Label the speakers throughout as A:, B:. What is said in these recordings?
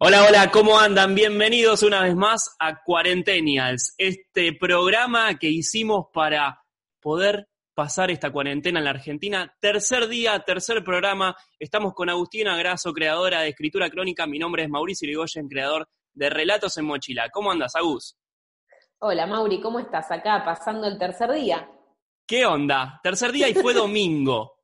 A: Hola, hola, ¿cómo andan? Bienvenidos una vez más a Cuarentenials, este programa que hicimos para poder pasar esta cuarentena en la Argentina. Tercer día, tercer programa. Estamos con Agustina Grasso, creadora de Escritura Crónica. Mi nombre es Mauricio Irigoyen, creador de Relatos en Mochila. ¿Cómo andas, Agus?
B: Hola Mauri, ¿cómo estás acá pasando el tercer día?
A: ¿Qué onda? Tercer día y fue domingo.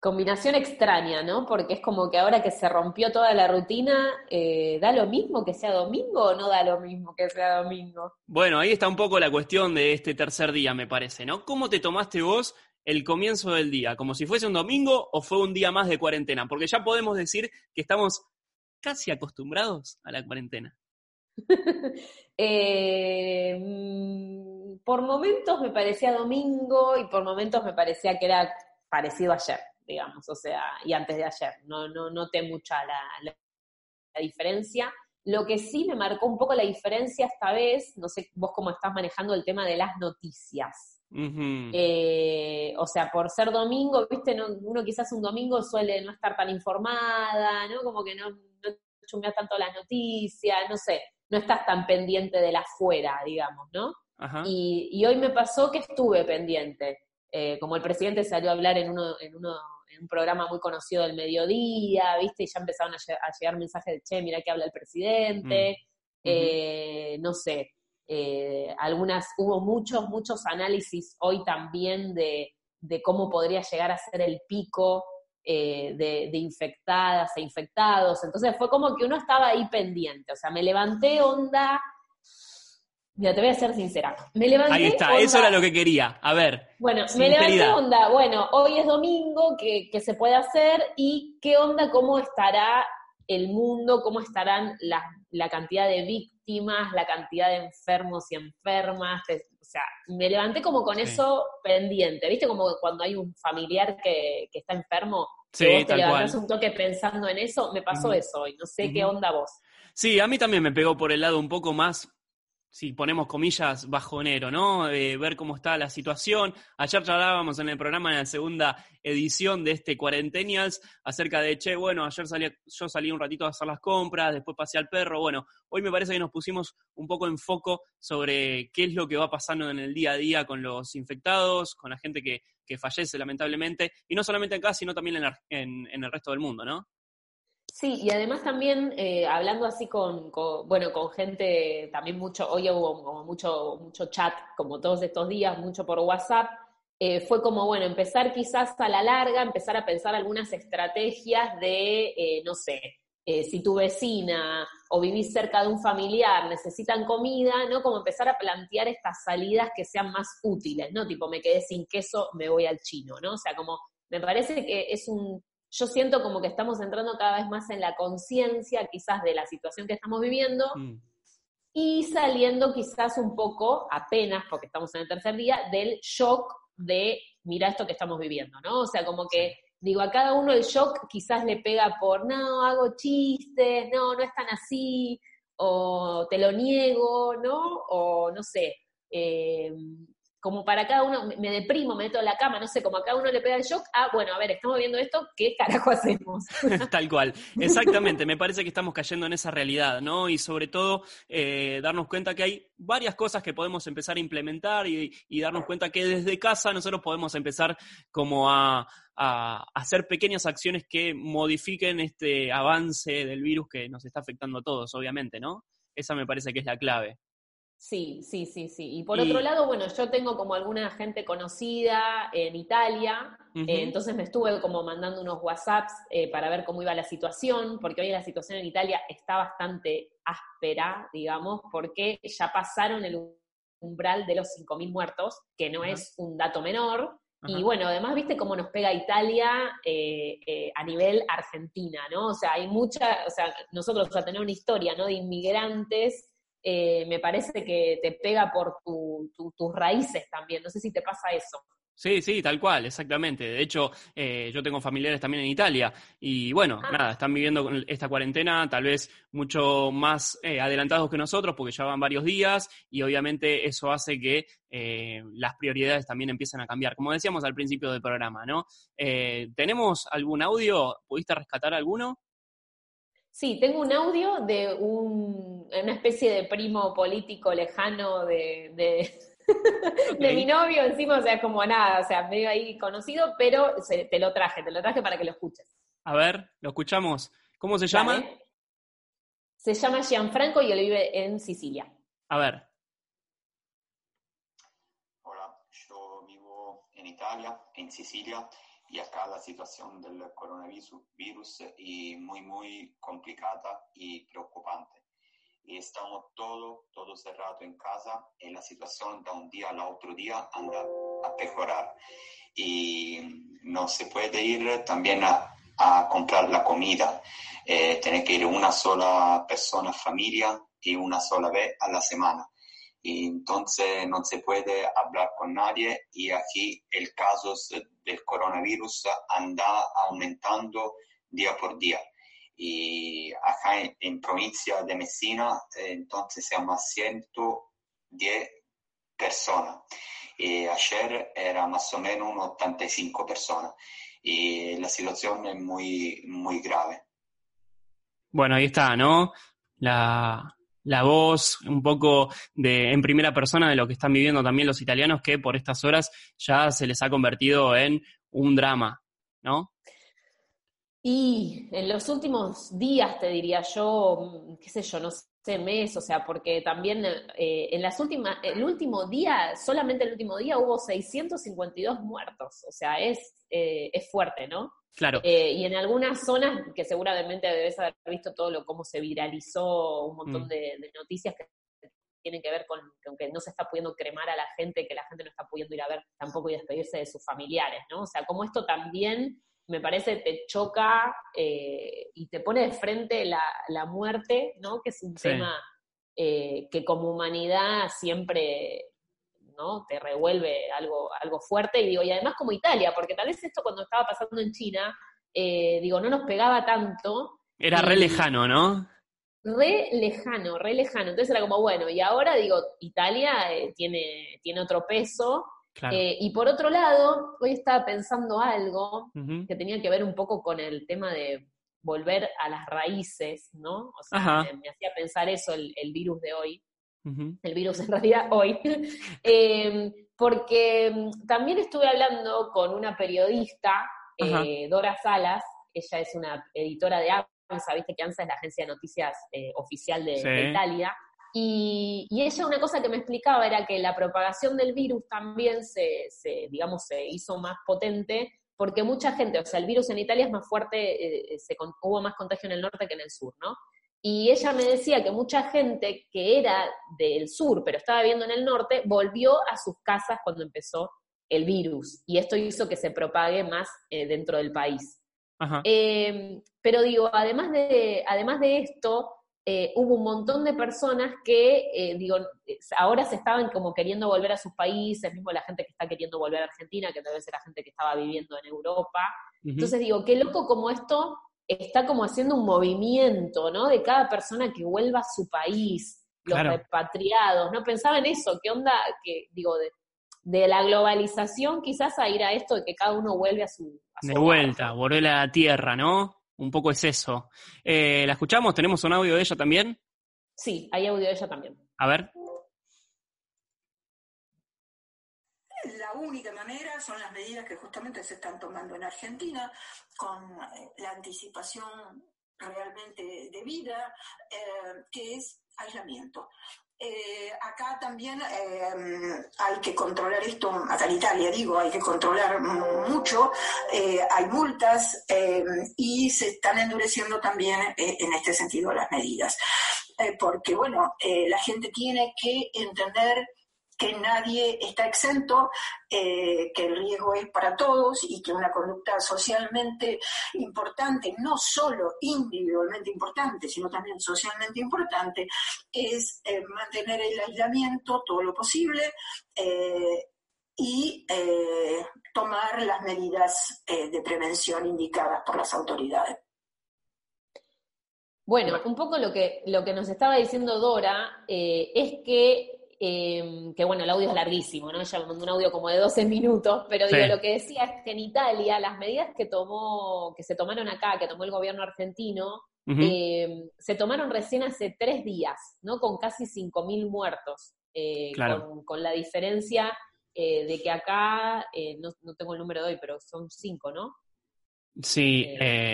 B: Combinación extraña, ¿no? Porque es como que ahora que se rompió toda la rutina, eh, ¿da lo mismo que sea domingo o no da lo mismo que sea domingo?
A: Bueno, ahí está un poco la cuestión de este tercer día, me parece, ¿no? ¿Cómo te tomaste vos el comienzo del día? ¿Como si fuese un domingo o fue un día más de cuarentena? Porque ya podemos decir que estamos casi acostumbrados a la cuarentena.
B: Eh, mm, por momentos me parecía domingo y por momentos me parecía que era parecido ayer, digamos, o sea, y antes de ayer. No, no noté mucha la, la- la diferencia. Lo que sí me marcó un poco la diferencia esta vez, no sé vos cómo estás manejando el tema de las noticias. Eh, o sea, por ser domingo, viste, No- uno quizás un domingo suele no estar tan informada, ¿no? Como que no, no chumbeas tanto las noticias, no sé, no estás tan pendiente de la afuera, digamos, ¿no?
A: Ajá.
B: Y, y hoy me pasó que estuve pendiente. Eh, como el presidente salió a hablar en, uno, en, uno, en un programa muy conocido del mediodía, ¿viste? Y ya empezaron a, lle- a llegar mensajes de, che, mira que habla el presidente.
A: Mm.
B: Eh, no sé, eh, algunas, hubo muchos, muchos análisis hoy también de, de cómo podría llegar a ser el pico eh, de, de infectadas e infectados. Entonces fue como que uno estaba ahí pendiente. O sea, me levanté onda. Mira, te voy a ser sincera. Me levanté.
A: Ahí está,
B: onda-
A: eso era lo que quería. A ver,
B: Bueno, me levanté onda. Bueno, hoy es domingo, ¿qué, qué se puede hacer? ¿Y qué onda? ¿Cómo estará el mundo? ¿Cómo estarán la, la cantidad de víctimas, la cantidad de enfermos y enfermas? O sea, me levanté como con
A: Sí.
B: eso pendiente. ¿Viste? Como cuando hay un familiar que, que está enfermo, que
A: sí,
B: vos te levantás
A: cual.
B: un toque pensando en eso. Me pasó eso hoy. No sé qué onda vos.
A: Sí, a mí también me pegó por el lado un poco más, si ponemos comillas, bajonero, ¿no? Eh, ver cómo está la situación. Ayer charlábamos en el programa, en la segunda edición de este Cuarentenials, acerca de, che, bueno, ayer salí, yo salí un ratito a hacer las compras, después pasé al perro. Bueno, hoy me parece que nos pusimos un poco en foco sobre qué es lo que va pasando en el día a día con los infectados, con la gente que, que fallece lamentablemente, y no solamente acá, sino también en, la- en- en el resto del mundo, ¿no?
B: Sí, y además también eh, hablando así con, bueno, con gente, también mucho, hoy hubo mucho, mucho chat, como todos estos días, mucho por WhatsApp, eh, fue como, bueno, empezar quizás a la larga, empezar a pensar algunas estrategias de, eh, no sé, si tu vecina o vivís cerca de un familiar necesitan comida, ¿no? Como empezar a plantear estas salidas que sean más útiles, ¿no? Tipo, me quedé sin queso, me voy al chino, ¿no? O sea, como, me parece que es un, yo siento como que estamos entrando cada vez más en la conciencia quizás de la situación que estamos viviendo
A: Mm.
B: y saliendo quizás un poco, apenas, porque estamos en el tercer día, del shock de, mira esto que estamos viviendo, ¿no? O sea, como que, digo, a cada uno el shock quizás le pega por, no, hago chistes, no, no es tan así, o te lo niego, ¿no? O no sé, eh, como para cada uno, me- deprimo, me meto en la cama, no sé, como a cada uno le pega el shock, ah, bueno, a ver, estamos viendo esto, ¿qué carajo hacemos?
A: Tal cual, exactamente, me parece que estamos cayendo en esa realidad, ¿no? Y sobre todo eh, darnos cuenta que hay varias cosas que podemos empezar a implementar y, y darnos cuenta que desde casa nosotros podemos empezar como a hacer pequeñas acciones que modifiquen este avance del virus que nos está afectando a todos, obviamente, ¿no? Esa me parece que es la clave.
B: Sí, sí, sí, sí. Y por
A: Y-
B: otro lado, bueno, yo tengo como alguna gente conocida en Italia, eh, entonces me estuve como mandando unos WhatsApps eh, para ver cómo iba la situación, porque hoy la situación en Italia está bastante áspera, digamos, porque ya pasaron el umbral de los 5.000 muertos, que no es un dato menor, Y bueno, además, viste cómo nos pega Italia eh, eh, a nivel Argentina, ¿no? O sea, hay mucha, o sea, nosotros a tener una historia, ¿no? De inmigrantes, eh, me parece que te pega por tus raíces también. No sé si te pasa eso.
A: Sí, sí, tal cual, exactamente. De hecho, eh, yo tengo familiares también en Italia y bueno, ah. nada, están viviendo esta cuarentena tal vez mucho más eh, adelantados que nosotros porque ya van varios días y obviamente eso hace que eh, las prioridades también empiecen a cambiar. Como decíamos al principio del programa, ¿no? ¿Tenemos algún audio? ¿Pudiste rescatar alguno?
B: Sí, tengo un audio de un, una especie de primo político lejano de de mi novio encima, o sea, como nada, o sea, medio ahí conocido, pero te lo traje, te lo traje para que lo escuches.
A: A ver, lo escuchamos. ¿Cómo se llama?
B: Se llama Gianfranco y él vive en Sicilia.
A: A ver.
C: Hola, yo vivo en Italia, en Sicilia, y acá la situación del coronavirus es muy, muy complicada y preocupante. Y estamos todo, todo cerrado en casa y la situación de un día al otro día anda a mejorar y no se puede ir también a, a comprar la comida, eh, tiene que ir una sola persona, familia y una sola vez a la semana. Y entonces no se puede hablar con nadie y aquí el caso del coronavirus anda aumentando día por día y acá en, provincia de Messina eh, entonces más 110 personas y ayer era más o menos 85 personas y la situación es muy, muy grave.
A: Bueno, ahí está, ¿no? La, la voz un poco de en primera persona de lo que están viviendo también los italianos que por estas horas ya se les ha convertido en un drama, ¿no?
B: Y en los últimos días, te diría yo, mm, qué sé yo, no sé, mes, o sea, porque también eh, en las últimas, el último día, solamente el último día hubo 652 muertos, o sea, es, eh, es fuerte, ¿no?
A: Claro.
B: Eh, y en algunas zonas, que seguramente debes haber visto todo lo cómo se viralizó un montón mm. de, noticias que tienen que ver con, con, que no se está pudiendo cremar a la gente, que la gente no está pudiendo ir a ver tampoco y despedirse de sus familiares, ¿no? O sea, como esto también me parece te choca eh, y te pone de frente la, muerte, ¿no? Que es un tema eh, que como humanidad siempre ¿no? te revuelve algo, algo fuerte. Y digo, y además como Italia, porque tal vez esto cuando estaba pasando en China, eh, digo, no nos pegaba tanto.
A: Era re lejano, ¿no?
B: Re lejano, re lejano. Entonces era como, bueno, y ahora digo, Italia tiene, tiene otro peso eh, y por otro lado, hoy estaba pensando algo que tenía que ver un poco con el tema de volver a las raíces, ¿no? O sea, me, hacía pensar eso el, virus de hoy, el virus en realidad hoy, em, porque mm, también estuve hablando con una periodista, eh, Dora Salas, ella es una editora de ANSA, viste que ANSA es la agencia de noticias eh, oficial de Italia, y, ella una cosa que me explicaba era que la propagación del virus también se, digamos, se hizo más potente porque mucha gente, o sea, el virus en Italia es más fuerte, eh, se, hubo más contagio en el norte que en el sur, ¿no? Y ella me decía que mucha gente que era del sur, pero estaba viviendo en el norte, volvió a sus casas cuando empezó el virus. Y esto hizo que se propague más eh, dentro del país. Eh, pero digo, además de, además de esto, eh, hubo un montón de personas que, eh, digo, ahora se estaban como queriendo volver a sus países, mismo la gente que está queriendo volver a Argentina, que tal vez era gente que estaba viviendo en Europa. Entonces digo, qué loco como esto está como haciendo un movimiento, ¿no? De cada persona que vuelva a su país, los repatriados, ¿no? Pensaba en eso, qué onda, que digo, de, de, la globalización quizás a ir a esto de que cada uno vuelve a su...
A: de vuelta, volver a la tierra, ¿no? un poco es eso. Eh, ¿La escuchamos? ¿Tenemos un audio de ella también?
B: Sí, hay audio de ella también.
A: A ver.
D: Única manera son las medidas que justamente se están tomando en Argentina con eh, la anticipación realmente debida, eh, que es aislamiento. Eh, acá también eh, hay que controlar esto, acá en Italia digo, hay que controlar mucho, hay multas y se están endureciendo también en este sentido las medidas. porque bueno, la gente tiene que entender que nadie está exento, eh, que el riesgo es para todos y que una conducta socialmente importante, no solo individualmente importante, sino también socialmente importante, es eh, mantener el aislamiento todo lo posible eh, y tomar las medidas de prevención indicadas por las autoridades.
B: Bueno, un poco lo que, lo que nos estaba diciendo Dora es que Em, que bueno, el audio es larguísimo, ¿no? Ella mandó un audio como de 12 minutos, pero digo, lo que decía es que en Italia las medidas que tomó, que se tomaron acá, que tomó el gobierno argentino, em, se tomaron recién hace tres días, ¿no? Con casi 5.000 muertos, eh, con, la diferencia eh, de que acá, eh, no, no, tengo el número de hoy, pero son cinco, ¿no?
A: Sí,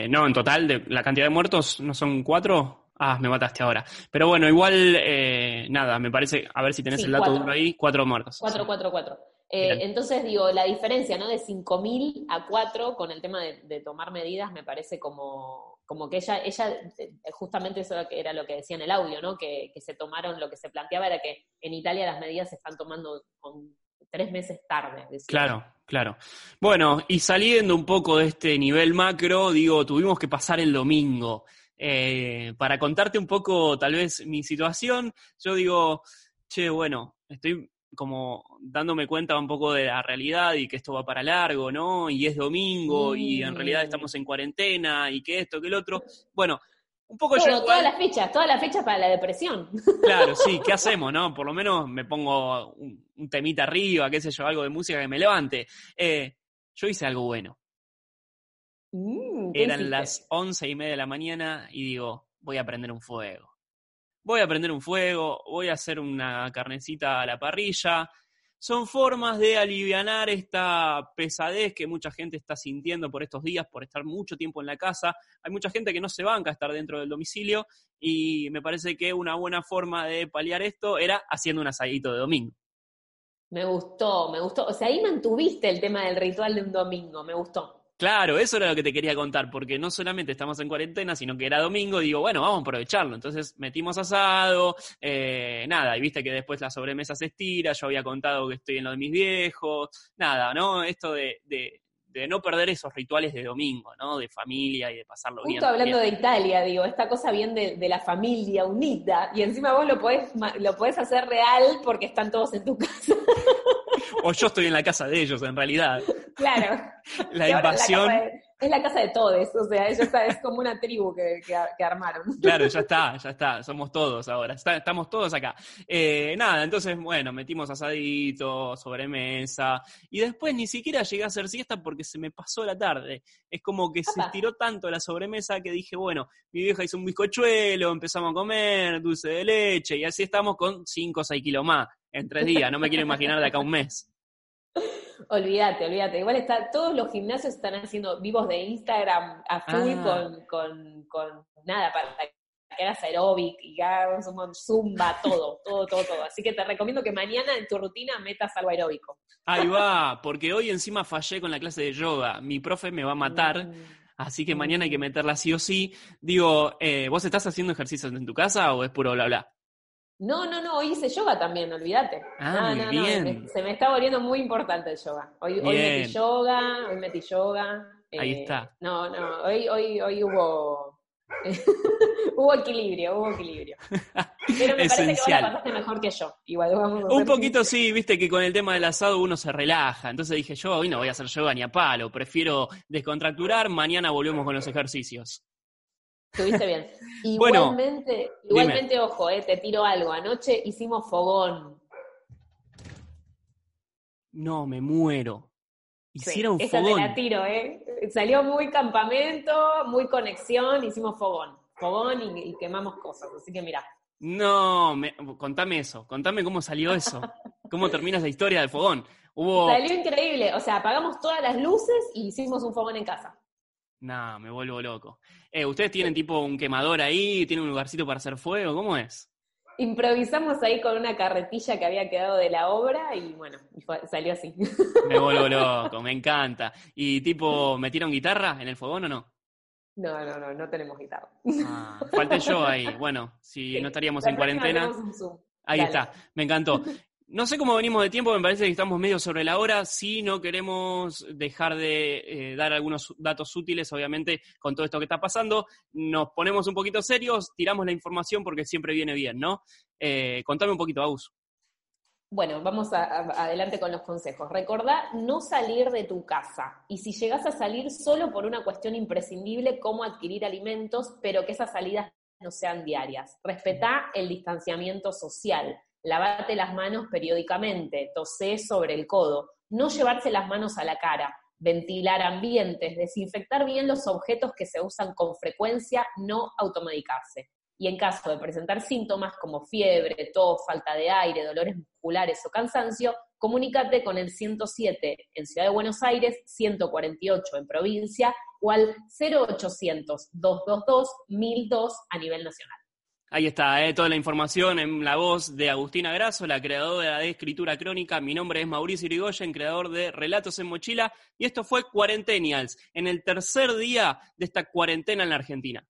A: no, en total, de, la cantidad de muertos no son cuatro. Ah, me mataste ahora. Pero bueno, igual, eh, nada, me parece, a ver si tenés el dato uno ahí, cuatro muertos.
B: Cuatro, cuatro, cuatro. Eh, entonces, digo, la diferencia, ¿no? De 5.000 a 4 con el tema de, tomar medidas me parece como, como que ella, ella, eh, justamente eso era lo que decía en el audio, ¿no? Que, que se tomaron, lo que se planteaba era que en Italia las medidas se están tomando con tres meses tarde.
A: Claro, claro. Bueno, y saliendo un poco de este nivel macro, digo, tuvimos que pasar el domingo. Eh, para contarte un poco tal vez mi situación, yo digo, che, bueno, estoy como dándome cuenta un poco de la realidad y que esto va para largo, ¿no? Y es domingo y en realidad mm. estamos en cuarentena y que esto, que el otro. Bueno, un poco
B: yo. Todas las fechas, todas las fechas para la depresión.
A: Claro, sí, ¿qué hacemos, no? Por lo menos me pongo un, temita arriba, qué sé yo, algo de música que me levante. Eh, yo hice algo bueno. Mm, Eran las once y media de la mañana y digo, voy a prender un fuego. Voy a prender un fuego, voy a hacer una carnecita a la parrilla. Son formas de aliviar esta pesadez que mucha gente está sintiendo por estos días, por estar mucho tiempo en la casa. Hay mucha gente que no se banca a estar dentro del domicilio y me parece que una buena forma de paliar esto era haciendo un asadito de domingo.
B: Me gustó, me gustó. O sea, ahí mantuviste el tema del ritual de un domingo, me gustó.
A: Claro, eso era lo que te quería contar, porque no solamente estamos en cuarentena, sino que era domingo, y digo, bueno, vamos a aprovecharlo. Entonces metimos asado, eh, nada, y viste que después la sobremesa se estira, yo había contado que estoy en lo de mis viejos, nada, ¿no? Esto de, de, no perder esos rituales de domingo, ¿no? De familia y de pasarlo bien.
B: Justo hablando de Italia, digo, esta cosa bien de, de, la familia unida, y encima vos lo podés, lo podés hacer real porque están todos en tu casa.
A: o yo estoy en la casa de ellos, en realidad.
B: Claro.
A: La invasión.
B: es la casa de todos, o sea, es como una tribu que, armaron.
A: Claro, ya está, ya está, somos todos ahora, estamos todos acá. Eh, nada, entonces, bueno, metimos asadito, sobremesa, y después ni siquiera llegué a hacer siesta porque se me pasó la tarde. Es como que se estiró tanto la sobremesa que dije, bueno, mi vieja hizo un bizcochuelo, empezamos a comer dulce de leche, y así estamos con 5 o 6 kilos más en tres días, no me quiero imaginar de acá a un mes.
B: Olvídate, olvídate. Igual está, todos los gimnasios están haciendo vivos de Instagram a full ah. con, con, nada, para que hagas aeróbic y hagas un zumba, todo, todo, todo, todo. Así que te recomiendo que mañana en tu rutina metas algo aeróbico.
A: Ahí va, porque hoy encima fallé con la clase de yoga. Mi profe me va a matar. Mm. Así que mañana hay que meterla sí o sí. Digo, eh, ¿vos estás haciendo ejercicios en tu casa o es puro bla bla?
B: No, no, no, hoy hice yoga también, olvídate.
A: Ah,
B: no, no,
A: bien.
B: se me está volviendo muy importante el yoga. Hoy, hoy metí yoga, hoy metí yoga.
A: Ahí eh, está.
B: No, no, hoy, hoy, hoy hubo, hubo equilibrio, hubo equilibrio. Pero me parece que vos la pasaste mejor que yo. Igual vamos
A: Un poquito sí, viste que con el tema del asado uno se relaja. Entonces dije, yo hoy no voy a hacer yoga ni a palo, prefiero descontracturar, mañana volvemos con los ejercicios.
B: Estuviste bien. Igualmente, igualmente ojo, eh, te tiro algo. Anoche hicimos fogón.
A: No, me muero. Hicieron fogón. Esa
B: te la tiro, ¿eh? Salió muy campamento, muy conexión, hicimos fogón. Fogón y, quemamos cosas. Así que mira.
A: No, contame eso. Contame cómo salió eso. ¿Cómo termina esa historia del fogón?
B: Hubo... Salió increíble. O sea, apagamos todas las luces y hicimos un fogón en casa.
A: No, me vuelvo loco. Eh, ¿Ustedes tienen tipo un quemador ahí? ¿Tienen un lugarcito para hacer fuego? ¿Cómo es?
B: Improvisamos ahí con una carretilla que había quedado de la obra y bueno, salió así.
A: Me vuelvo loco, me encanta. ¿Y tipo, metieron guitarra en el fogón o no?
B: No, no, no, no tenemos guitarra.
A: Ah, falté yo ahí. Bueno, si no estaríamos en cuarentena. Ahí está, me encantó. No sé cómo venimos de tiempo, me parece que estamos medio sobre la hora. Si no queremos dejar de eh, dar algunos datos útiles, obviamente, con todo esto que está pasando, nos ponemos un poquito serios, tiramos la información porque siempre viene bien, ¿no? Eh, contame un poquito, Agus.
B: Bueno, vamos adelante con los consejos. Recordá no salir de tu casa y si llegas a salir solo por una cuestión imprescindible como adquirir alimentos, pero que esas salidas no sean diarias. Respetá el distanciamiento social lavate las manos periódicamente, tosé sobre el codo, no llevarse las manos a la cara, ventilar ambientes, desinfectar bien los objetos que se usan con frecuencia, no automedicarse. Y en caso de presentar síntomas como fiebre, tos, falta de aire, dolores musculares o cansancio, comunícate con el 107 en Ciudad de Buenos Aires, 148 en provincia o al 0800 222 1002 a nivel nacional.
A: Ahí está, eh, toda la información en la voz de Agustina Grasso, la creadora de Escritura Crónica. Mi nombre es Mauricio Irigoyen, creador de Relatos en Mochila. Y esto fue Cuarentenials, en el tercer día de esta cuarentena en la Argentina.